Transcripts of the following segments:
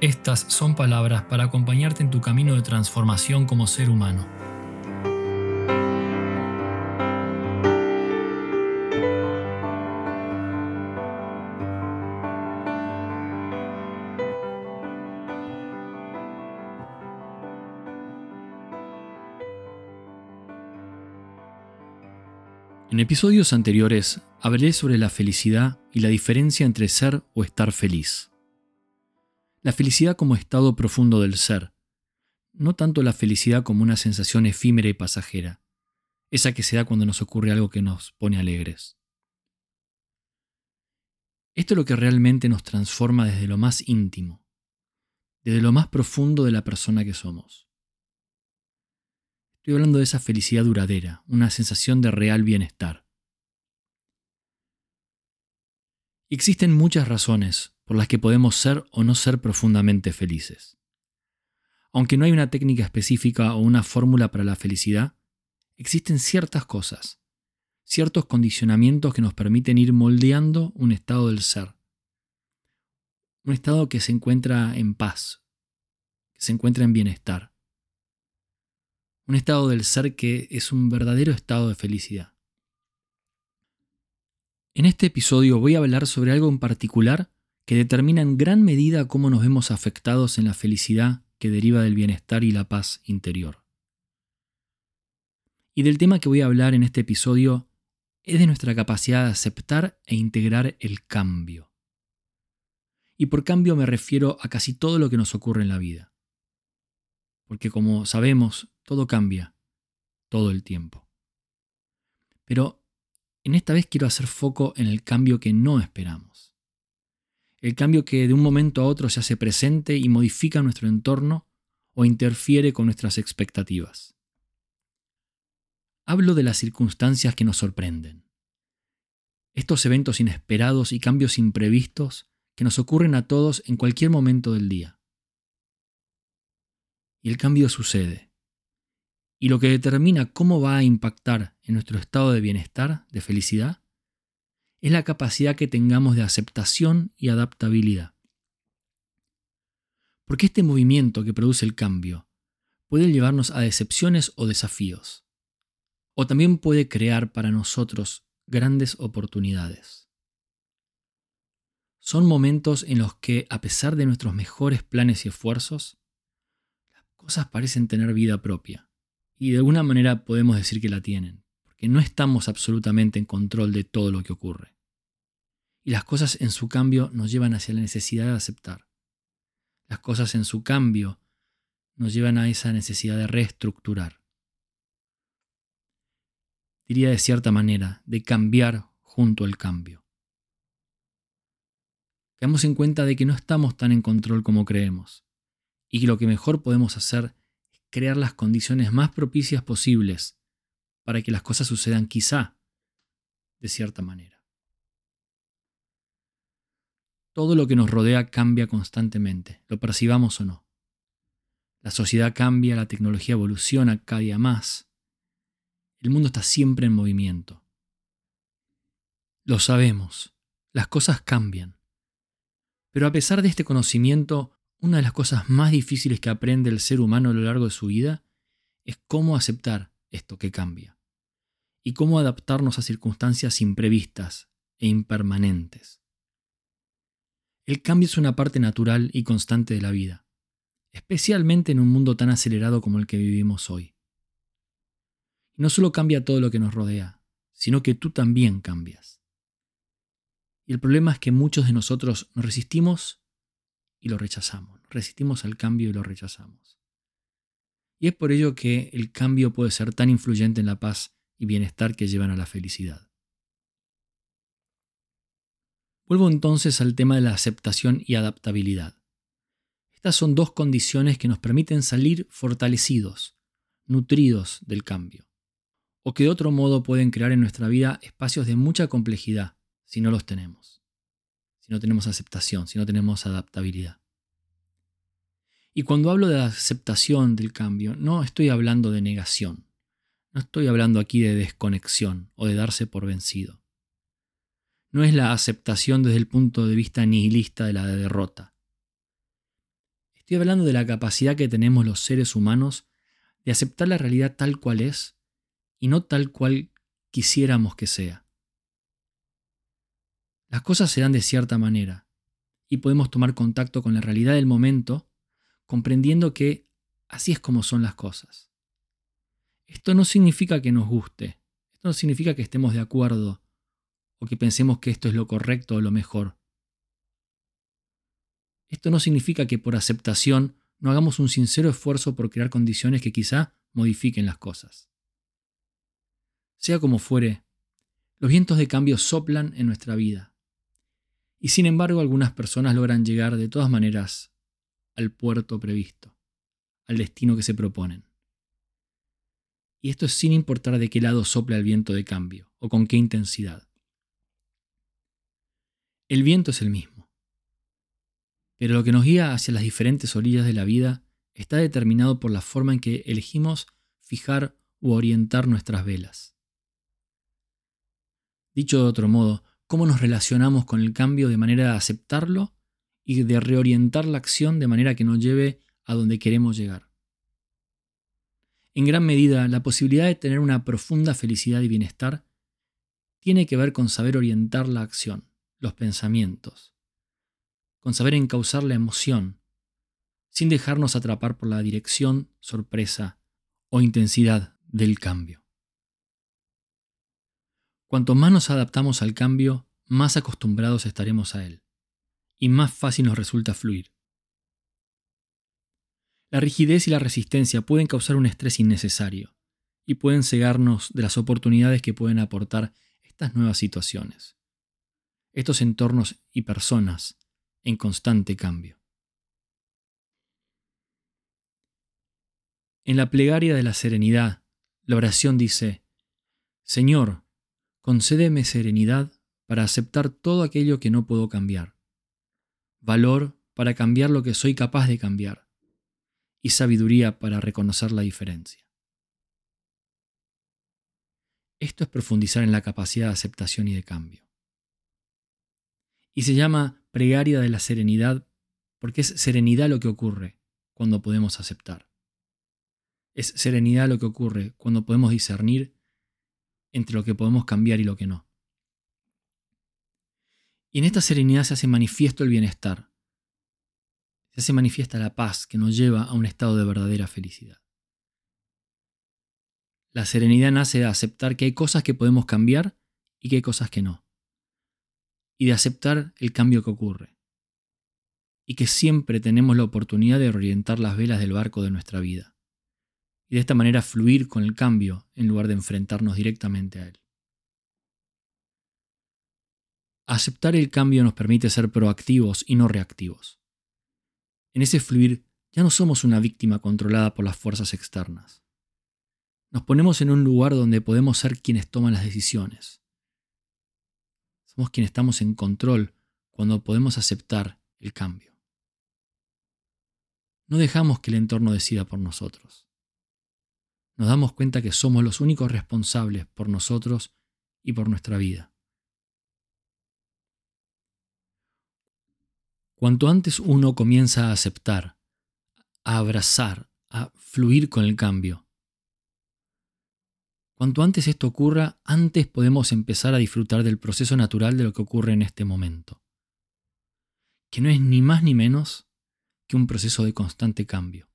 estas son palabras para acompañarte en tu camino de transformación como ser humano. En episodios anteriores hablé sobre la felicidad y la diferencia entre ser o estar feliz. La felicidad como estado profundo del ser, no tanto la felicidad como una sensación efímera y pasajera, esa que se da cuando nos ocurre algo que nos pone alegres. Esto es lo que realmente nos transforma desde lo más íntimo, desde lo más profundo de la persona que somos. Estoy hablando de esa felicidad duradera, una sensación de real bienestar. Existen muchas razones por las que podemos ser o no ser profundamente felices. Aunque no hay una técnica específica o una fórmula para la felicidad, existen ciertas cosas, ciertos condicionamientos que nos permiten ir moldeando un estado del ser. Un estado que se encuentra en paz, que se encuentra en bienestar un estado del ser que es un verdadero estado de felicidad. En este episodio voy a hablar sobre algo en particular que determina en gran medida cómo nos vemos afectados en la felicidad que deriva del bienestar y la paz interior. Y del tema que voy a hablar en este episodio es de nuestra capacidad de aceptar e integrar el cambio. Y por cambio me refiero a casi todo lo que nos ocurre en la vida. Porque como sabemos, todo cambia todo el tiempo. Pero en esta vez quiero hacer foco en el cambio que no esperamos. El cambio que de un momento a otro se hace presente y modifica nuestro entorno o interfiere con nuestras expectativas. Hablo de las circunstancias que nos sorprenden. Estos eventos inesperados y cambios imprevistos que nos ocurren a todos en cualquier momento del día. Y el cambio sucede y lo que determina cómo va a impactar en nuestro estado de bienestar, de felicidad, es la capacidad que tengamos de aceptación y adaptabilidad. Porque este movimiento que produce el cambio puede llevarnos a decepciones o desafíos, o también puede crear para nosotros grandes oportunidades. Son momentos en los que, a pesar de nuestros mejores planes y esfuerzos, las cosas parecen tener vida propia y de alguna manera podemos decir que la tienen, porque no estamos absolutamente en control de todo lo que ocurre. Y las cosas en su cambio nos llevan hacia la necesidad de aceptar. Las cosas en su cambio nos llevan a esa necesidad de reestructurar. Diría de cierta manera, de cambiar junto al cambio. Quedamos en cuenta de que no estamos tan en control como creemos, y que lo que mejor podemos hacer crear las condiciones más propicias posibles para que las cosas sucedan quizá de cierta manera. Todo lo que nos rodea cambia constantemente, lo percibamos o no. La sociedad cambia, la tecnología evoluciona cada día más. El mundo está siempre en movimiento. Lo sabemos, las cosas cambian. Pero a pesar de este conocimiento, una de las cosas más difíciles que aprende el ser humano a lo largo de su vida es cómo aceptar esto que cambia y cómo adaptarnos a circunstancias imprevistas e impermanentes. El cambio es una parte natural y constante de la vida, especialmente en un mundo tan acelerado como el que vivimos hoy. No solo cambia todo lo que nos rodea, sino que tú también cambias. Y el problema es que muchos de nosotros nos resistimos y lo rechazamos. Resistimos al cambio y lo rechazamos. Y es por ello que el cambio puede ser tan influyente en la paz y bienestar que llevan a la felicidad. Vuelvo entonces al tema de la aceptación y adaptabilidad. Estas son dos condiciones que nos permiten salir fortalecidos, nutridos del cambio, o que de otro modo pueden crear en nuestra vida espacios de mucha complejidad si no los tenemos, si no tenemos aceptación, si no tenemos adaptabilidad. Y cuando hablo de aceptación del cambio, no estoy hablando de negación, no estoy hablando aquí de desconexión o de darse por vencido. No es la aceptación desde el punto de vista nihilista de la derrota. Estoy hablando de la capacidad que tenemos los seres humanos de aceptar la realidad tal cual es y no tal cual quisiéramos que sea. Las cosas se dan de cierta manera y podemos tomar contacto con la realidad del momento comprendiendo que así es como son las cosas. Esto no significa que nos guste, esto no significa que estemos de acuerdo o que pensemos que esto es lo correcto o lo mejor. Esto no significa que por aceptación no hagamos un sincero esfuerzo por crear condiciones que quizá modifiquen las cosas. Sea como fuere, los vientos de cambio soplan en nuestra vida. Y sin embargo algunas personas logran llegar de todas maneras al puerto previsto, al destino que se proponen. Y esto es sin importar de qué lado sopla el viento de cambio o con qué intensidad. El viento es el mismo, pero lo que nos guía hacia las diferentes orillas de la vida está determinado por la forma en que elegimos fijar u orientar nuestras velas. Dicho de otro modo, cómo nos relacionamos con el cambio de manera de aceptarlo y de reorientar la acción de manera que nos lleve a donde queremos llegar. En gran medida, la posibilidad de tener una profunda felicidad y bienestar tiene que ver con saber orientar la acción, los pensamientos, con saber encauzar la emoción, sin dejarnos atrapar por la dirección, sorpresa o intensidad del cambio. Cuanto más nos adaptamos al cambio, más acostumbrados estaremos a él y más fácil nos resulta fluir. La rigidez y la resistencia pueden causar un estrés innecesario y pueden cegarnos de las oportunidades que pueden aportar estas nuevas situaciones, estos entornos y personas en constante cambio. En la plegaria de la serenidad, la oración dice, Señor, concédeme serenidad para aceptar todo aquello que no puedo cambiar valor para cambiar lo que soy capaz de cambiar y sabiduría para reconocer la diferencia. Esto es profundizar en la capacidad de aceptación y de cambio. Y se llama pregaria de la serenidad porque es serenidad lo que ocurre cuando podemos aceptar. Es serenidad lo que ocurre cuando podemos discernir entre lo que podemos cambiar y lo que no. Y en esta serenidad se hace manifiesto el bienestar. Se hace manifiesta la paz que nos lleva a un estado de verdadera felicidad. La serenidad nace de aceptar que hay cosas que podemos cambiar y que hay cosas que no. Y de aceptar el cambio que ocurre. Y que siempre tenemos la oportunidad de orientar las velas del barco de nuestra vida. Y de esta manera fluir con el cambio en lugar de enfrentarnos directamente a él. Aceptar el cambio nos permite ser proactivos y no reactivos. En ese fluir ya no somos una víctima controlada por las fuerzas externas. Nos ponemos en un lugar donde podemos ser quienes toman las decisiones. Somos quienes estamos en control cuando podemos aceptar el cambio. No dejamos que el entorno decida por nosotros. Nos damos cuenta que somos los únicos responsables por nosotros y por nuestra vida. Cuanto antes uno comienza a aceptar, a abrazar, a fluir con el cambio, cuanto antes esto ocurra, antes podemos empezar a disfrutar del proceso natural de lo que ocurre en este momento, que no es ni más ni menos que un proceso de constante cambio.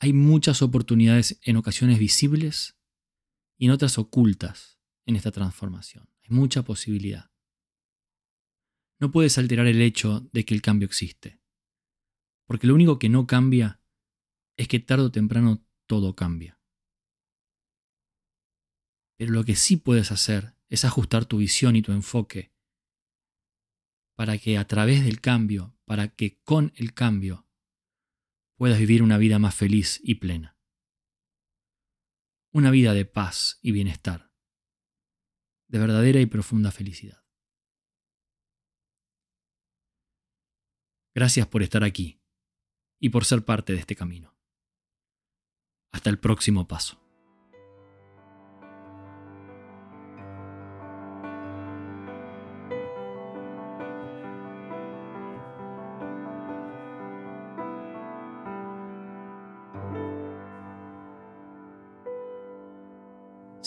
Hay muchas oportunidades en ocasiones visibles y en otras ocultas en esta transformación. Hay mucha posibilidad no puedes alterar el hecho de que el cambio existe. Porque lo único que no cambia es que tarde o temprano todo cambia. Pero lo que sí puedes hacer es ajustar tu visión y tu enfoque para que a través del cambio, para que con el cambio, puedas vivir una vida más feliz y plena. Una vida de paz y bienestar, de verdadera y profunda felicidad. Gracias por estar aquí y por ser parte de este camino. Hasta el próximo paso.